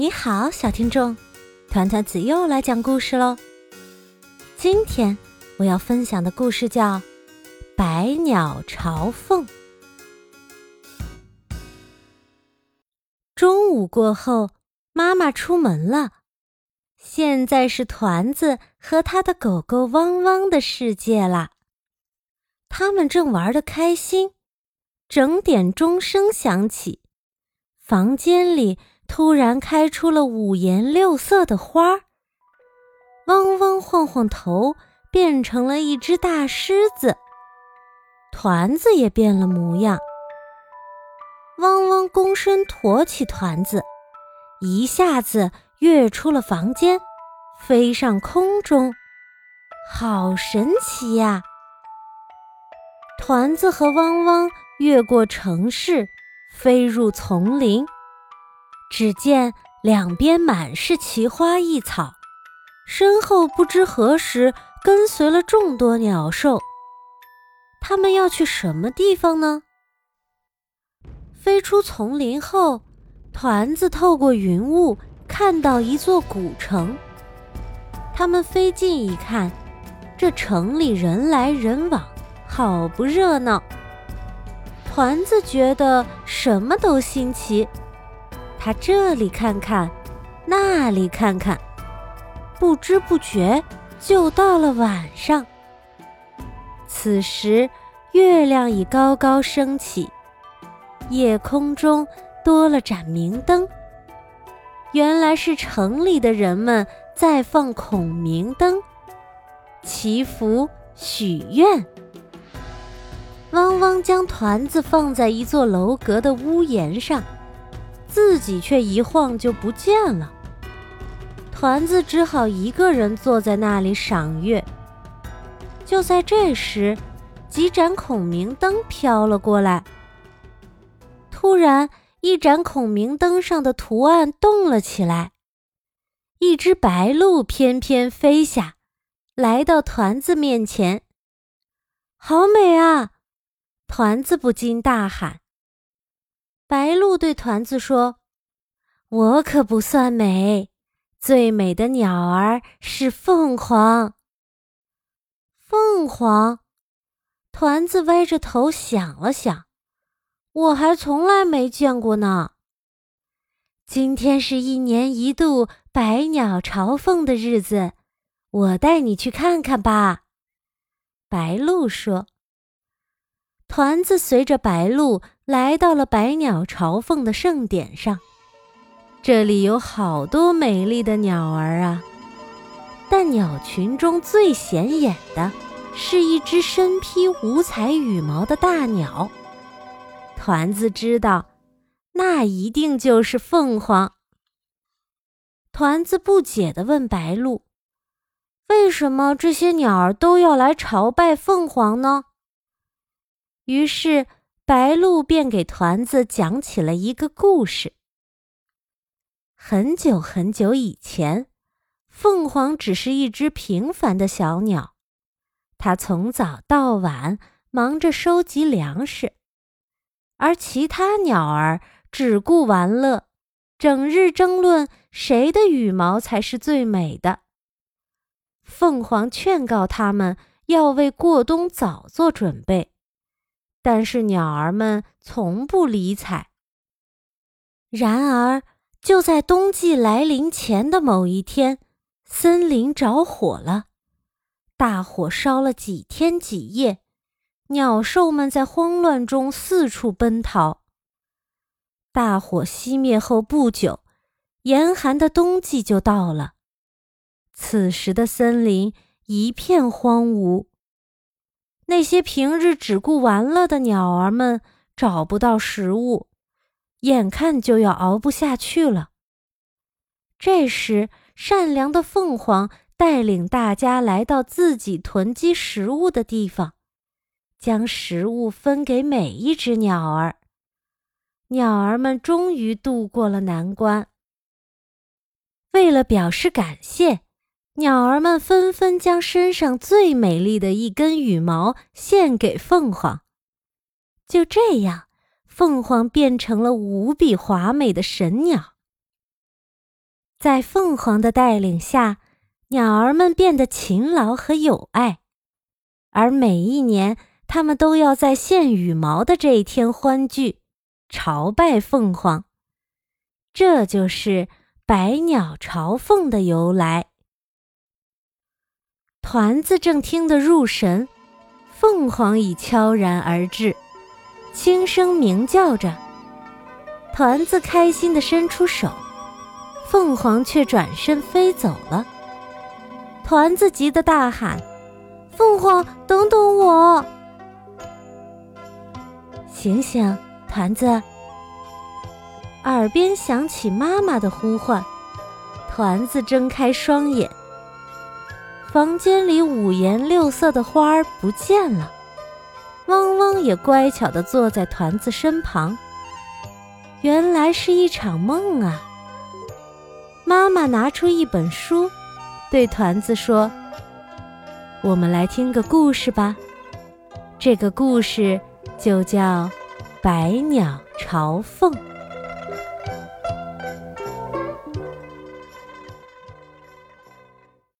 你好，小听众，团团子又来讲故事喽。今天我要分享的故事叫《百鸟朝凤》。中午过后，妈妈出门了，现在是团子和他的狗狗汪汪的世界啦。他们正玩得开心，整点钟声响起，房间里突然开出了五颜六色的花儿。汪汪晃晃头，变成了一只大狮子。团子也变了模样。汪汪躬身驮起团子，一下子跃出了房间，飞上空中，好神奇呀！团子和汪汪越过城市，飞入丛林。只见两边满是奇花异草，身后不知何时跟随了众多鸟兽。他们要去什么地方呢？飞出丛林后，团子透过云雾看到一座古城。他们飞近一看，这城里人来人往。好不热闹！团子觉得什么都新奇，他这里看看，那里看看，不知不觉就到了晚上。此时，月亮已高高升起，夜空中多了盏明灯。原来是城里的人们在放孔明灯，祈福许愿。汪汪将团子放在一座楼阁的屋檐上，自己却一晃就不见了。团子只好一个人坐在那里赏月。就在这时，几盏孔明灯飘了过来。突然，一盏孔明灯上的图案动了起来，一只白鹭翩翩飞下，来到团子面前。好美啊！团子不禁大喊：“白鹭对团子说：‘我可不算美，最美的鸟儿是凤凰。’凤凰，团子歪着头想了想，我还从来没见过呢。今天是一年一度百鸟朝凤的日子，我带你去看看吧。”白鹭说。团子随着白鹭来到了百鸟朝凤的盛典上，这里有好多美丽的鸟儿啊！但鸟群中最显眼的是一只身披五彩羽毛的大鸟。团子知道，那一定就是凤凰。团子不解地问白鹭：“为什么这些鸟儿都要来朝拜凤凰呢？”于是，白鹭便给团子讲起了一个故事。很久很久以前，凤凰只是一只平凡的小鸟，它从早到晚忙着收集粮食，而其他鸟儿只顾玩乐，整日争论谁的羽毛才是最美的。凤凰劝告他们要为过冬早做准备。但是鸟儿们从不理睬。然而，就在冬季来临前的某一天，森林着火了，大火烧了几天几夜，鸟兽们在慌乱中四处奔逃。大火熄灭后不久，严寒的冬季就到了。此时的森林一片荒芜。那些平日只顾玩乐的鸟儿们找不到食物，眼看就要熬不下去了。这时，善良的凤凰带领大家来到自己囤积食物的地方，将食物分给每一只鸟儿。鸟儿们终于度过了难关。为了表示感谢。鸟儿们纷纷将身上最美丽的一根羽毛献给凤凰，就这样，凤凰变成了无比华美的神鸟。在凤凰的带领下，鸟儿们变得勤劳和有爱，而每一年，它们都要在献羽毛的这一天欢聚，朝拜凤凰。这就是百鸟朝凤的由来。团子正听得入神，凤凰已悄然而至，轻声鸣叫着。团子开心地伸出手，凤凰却转身飞走了。团子急得大喊：“凤凰，等等我！醒醒，团子！”耳边响起妈妈的呼唤，团子睁开双眼。房间里五颜六色的花儿不见了，汪汪也乖巧地坐在团子身旁。原来是一场梦啊！妈妈拿出一本书，对团子说：“我们来听个故事吧。这个故事就叫《百鸟朝凤》。”